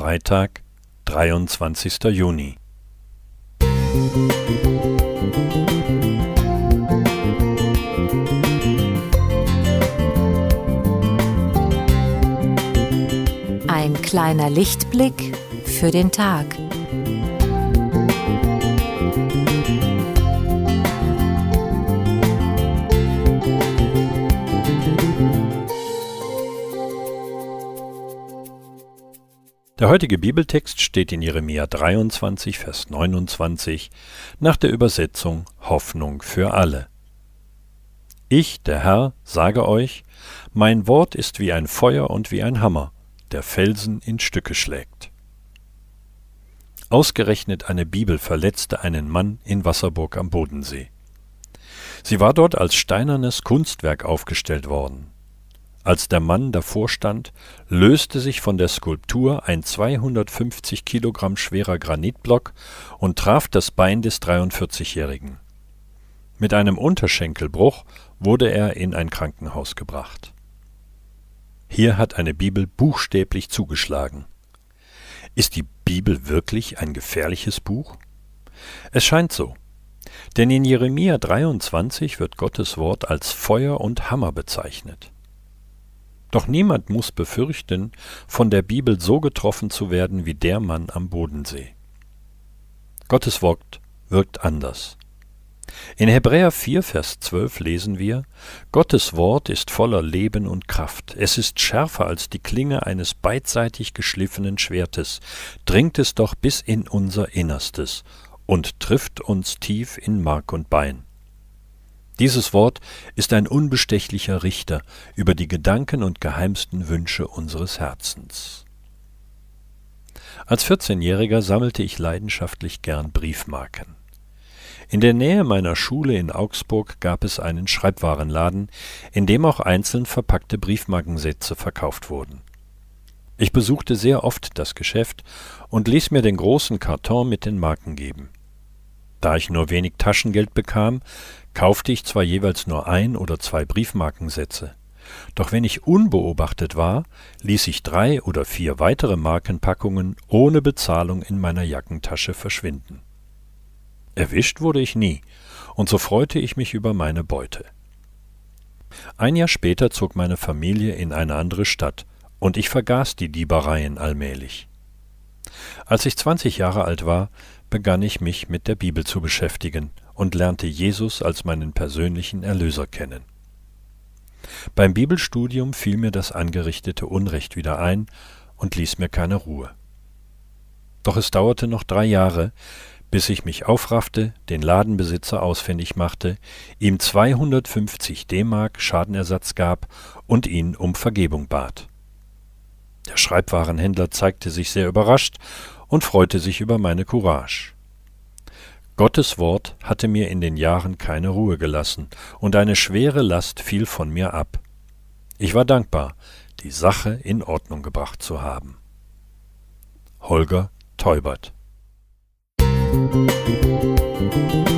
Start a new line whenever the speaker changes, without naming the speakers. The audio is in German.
Freitag, 23. Juni.
Ein kleiner Lichtblick für den Tag.
Der heutige Bibeltext steht in Jeremia 23, Vers 29 nach der Übersetzung Hoffnung für alle. Ich, der Herr, sage euch, mein Wort ist wie ein Feuer und wie ein Hammer, der Felsen in Stücke schlägt. Ausgerechnet eine Bibel verletzte einen Mann in Wasserburg am Bodensee. Sie war dort als steinernes Kunstwerk aufgestellt worden. Als der Mann davor stand, löste sich von der Skulptur ein 250 Kilogramm schwerer Granitblock und traf das Bein des 43-Jährigen. Mit einem Unterschenkelbruch wurde er in ein Krankenhaus gebracht. Hier hat eine Bibel buchstäblich zugeschlagen. Ist die Bibel wirklich ein gefährliches Buch? Es scheint so. Denn in Jeremia 23 wird Gottes Wort als Feuer und Hammer bezeichnet. Doch niemand muss befürchten, von der Bibel so getroffen zu werden wie der Mann am Bodensee. Gottes Wort wirkt anders. In Hebräer 4, Vers 12 lesen wir, Gottes Wort ist voller Leben und Kraft. Es ist schärfer als die Klinge eines beidseitig geschliffenen Schwertes, dringt es doch bis in unser Innerstes und trifft uns tief in Mark und Bein. Dieses Wort ist ein unbestechlicher Richter über die Gedanken und geheimsten Wünsche unseres Herzens. Als 14-Jähriger sammelte ich leidenschaftlich gern Briefmarken. In der Nähe meiner Schule in Augsburg gab es einen Schreibwarenladen, in dem auch einzeln verpackte Briefmarkensätze verkauft wurden. Ich besuchte sehr oft das Geschäft und ließ mir den großen Karton mit den Marken geben. Da ich nur wenig Taschengeld bekam, kaufte ich zwar jeweils nur ein oder zwei Briefmarkensätze, doch wenn ich unbeobachtet war, ließ ich drei oder vier weitere Markenpackungen ohne Bezahlung in meiner Jackentasche verschwinden. Erwischt wurde ich nie, und so freute ich mich über meine Beute. Ein Jahr später zog meine Familie in eine andere Stadt, und ich vergaß die Diebereien allmählich. Als ich zwanzig Jahre alt war, begann ich mich mit der Bibel zu beschäftigen und lernte Jesus als meinen persönlichen Erlöser kennen. Beim Bibelstudium fiel mir das angerichtete Unrecht wieder ein und ließ mir keine Ruhe. Doch es dauerte noch drei Jahre, bis ich mich aufraffte, den Ladenbesitzer ausfindig machte, ihm 250 D-Mark Schadenersatz gab und ihn um Vergebung bat. Der Schreibwarenhändler zeigte sich sehr überrascht und freute sich über meine Courage. Gottes Wort hatte mir in den Jahren keine Ruhe gelassen, und eine schwere Last fiel von mir ab. Ich war dankbar, die Sache in Ordnung gebracht zu haben. Holger Teubert Musik